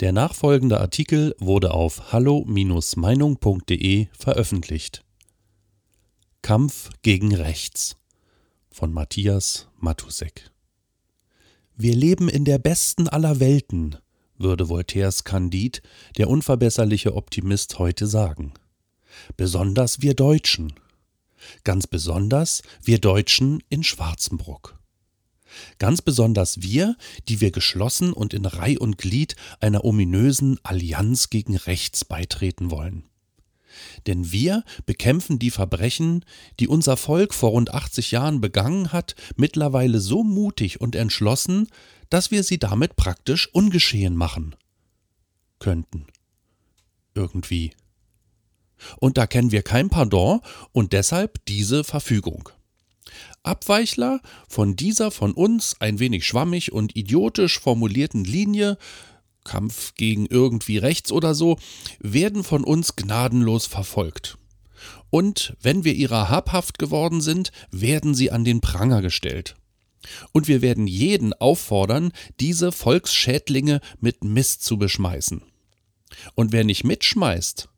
Der nachfolgende Artikel wurde auf hallo-meinung.de veröffentlicht. Kampf gegen Rechts von Matthias Matusek Wir leben in der besten aller Welten, würde Voltaires Candide, der unverbesserliche Optimist, heute sagen. Besonders wir Deutschen. Ganz besonders wir Deutschen in Schwarzenbruck. Ganz besonders wir, die wir geschlossen und in Reih und Glied einer ominösen Allianz gegen rechts beitreten wollen. Denn wir bekämpfen die Verbrechen, die unser Volk vor rund 80 Jahren begangen hat, mittlerweile so mutig und entschlossen, dass wir sie damit praktisch ungeschehen machen könnten. Irgendwie. Und da kennen wir kein Pardon und deshalb diese Verfügung. Abweichler von dieser von uns ein wenig schwammig und idiotisch formulierten Linie Kampf gegen irgendwie rechts oder so, werden von uns gnadenlos verfolgt. Und wenn wir ihrer habhaft geworden sind, werden sie an den Pranger gestellt. Und wir werden jeden auffordern, diese Volksschädlinge mit Mist zu beschmeißen. Und wer nicht mitschmeißt,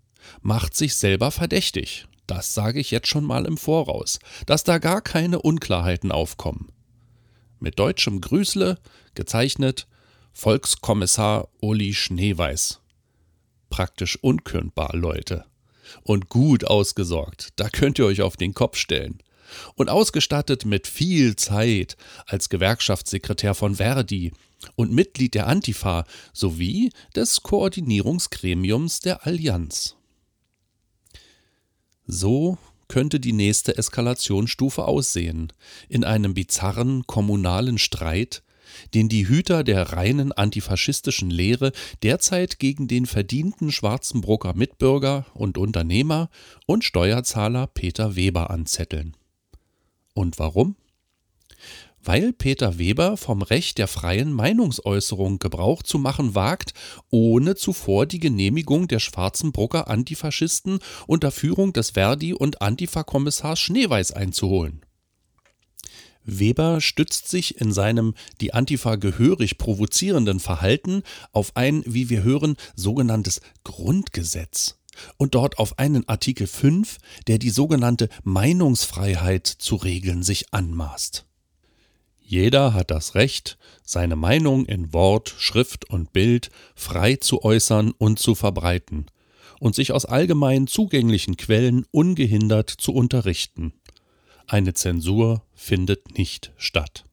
macht sich selber verdächtig. Das sage ich jetzt schon mal im Voraus, dass da gar keine Unklarheiten aufkommen. Mit deutschem Grüßle, gezeichnet Volkskommissar Uli Schneeweiß. Praktisch unkündbar, Leute. Und gut ausgesorgt, da könnt ihr euch auf den Kopf stellen. Und ausgestattet mit viel Zeit als Gewerkschaftssekretär von Verdi und Mitglied der Antifa sowie des Koordinierungsgremiums der Allianz. So könnte die nächste Eskalationsstufe aussehen, in einem bizarren kommunalen Streit, den die Hüter der reinen antifaschistischen Lehre derzeit gegen den verdienten Schwarzenbrucker Mitbürger und Unternehmer und Steuerzahler Peter Weber anzetteln. Und warum? Weil Peter Weber vom Recht der freien Meinungsäußerung Gebrauch zu machen wagt, ohne zuvor die Genehmigung der Schwarzenbrucker Antifaschisten unter Führung des Verdi- und Antifa-Kommissars Schneeweiß einzuholen. Weber stützt sich in seinem die Antifa gehörig provozierenden Verhalten auf ein, wie wir hören, sogenanntes Grundgesetz und dort auf einen Artikel 5, der die sogenannte Meinungsfreiheit zu regeln sich anmaßt. Jeder hat das Recht, seine Meinung in Wort, Schrift und Bild frei zu äußern und zu verbreiten und sich aus allgemein zugänglichen Quellen ungehindert zu unterrichten. Eine Zensur findet nicht statt.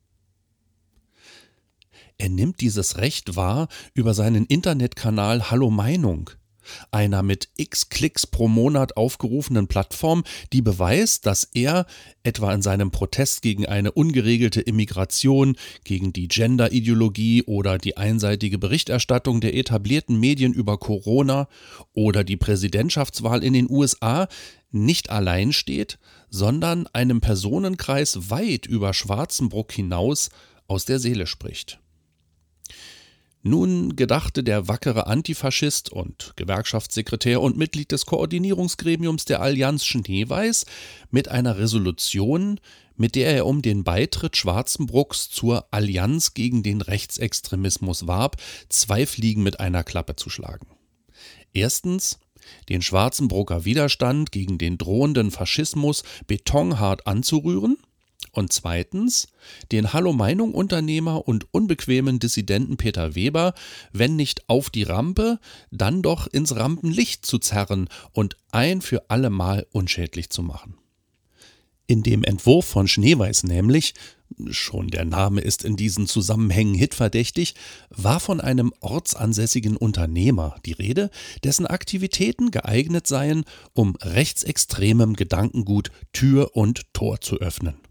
Er nimmt dieses Recht wahr über seinen Internetkanal Hallo Meinung, einer mit x Klicks pro Monat aufgerufenen Plattform, die beweist, dass er etwa in seinem Protest gegen eine ungeregelte Immigration, gegen die Gender-Ideologie oder die einseitige Berichterstattung der etablierten Medien über Corona oder die Präsidentschaftswahl in den USA nicht allein steht, sondern einem Personenkreis weit über Schwarzenbruck hinaus aus der Seele spricht. Nun gedachte der wackere Antifaschist und Gewerkschaftssekretär und Mitglied des Koordinierungsgremiums der Allianz Schneeweiß mit einer Resolution, mit der er um den Beitritt Schwarzenbrucks zur Allianz gegen den Rechtsextremismus warb, zwei Fliegen mit einer Klappe zu schlagen. Erstens den Schwarzenbrucker Widerstand gegen den drohenden Faschismus betonhart anzurühren und zweitens den Hallo-Meinung-Unternehmer und unbequemen Dissidenten Peter Weber, wenn nicht auf die Rampe, dann doch ins Rampenlicht zu zerren und ein für allemal unschädlich zu machen. In dem Entwurf von Schneeweiß nämlich, schon der Name ist in diesen Zusammenhängen hitverdächtig, war von einem ortsansässigen Unternehmer die Rede, dessen Aktivitäten geeignet seien, um rechtsextremem Gedankengut Tür und Tor zu öffnen.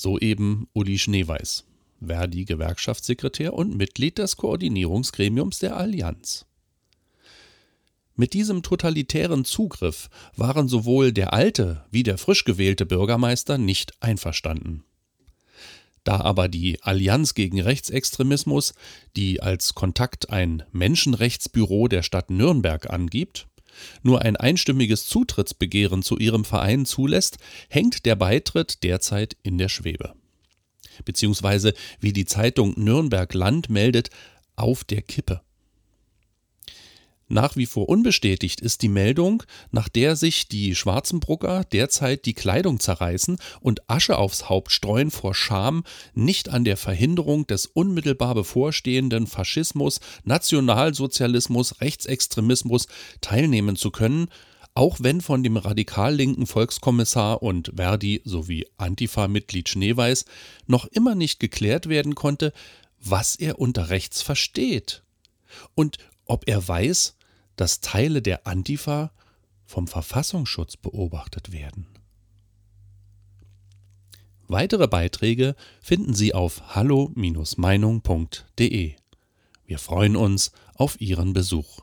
So eben Uli Schneeweiß, Verdi-Gewerkschaftssekretär und Mitglied des Koordinierungsgremiums der Allianz. Mit diesem totalitären Zugriff waren sowohl der alte wie der frisch gewählte Bürgermeister nicht einverstanden. Da aber die Allianz gegen Rechtsextremismus, die als Kontakt ein Menschenrechtsbüro der Stadt Nürnberg angibt, nur ein einstimmiges Zutrittsbegehren zu ihrem Verein zulässt, hängt der Beitritt derzeit in der Schwebe. Beziehungsweise, wie die Zeitung Nürnberg Land meldet, auf der Kippe. Nach wie vor unbestätigt ist die Meldung, nach der sich die Schwarzenbrucker derzeit die Kleidung zerreißen und Asche aufs Haupt streuen vor Scham, nicht an der Verhinderung des unmittelbar bevorstehenden Faschismus, Nationalsozialismus, Rechtsextremismus teilnehmen zu können, auch wenn von dem radikal linken Volkskommissar und Verdi sowie Antifa-Mitglied Schneeweiß noch immer nicht geklärt werden konnte, was er unter rechts versteht. Und ob er weiß, dass Teile der Antifa vom Verfassungsschutz beobachtet werden. Weitere Beiträge finden Sie auf hallo-meinung.de. Wir freuen uns auf Ihren Besuch.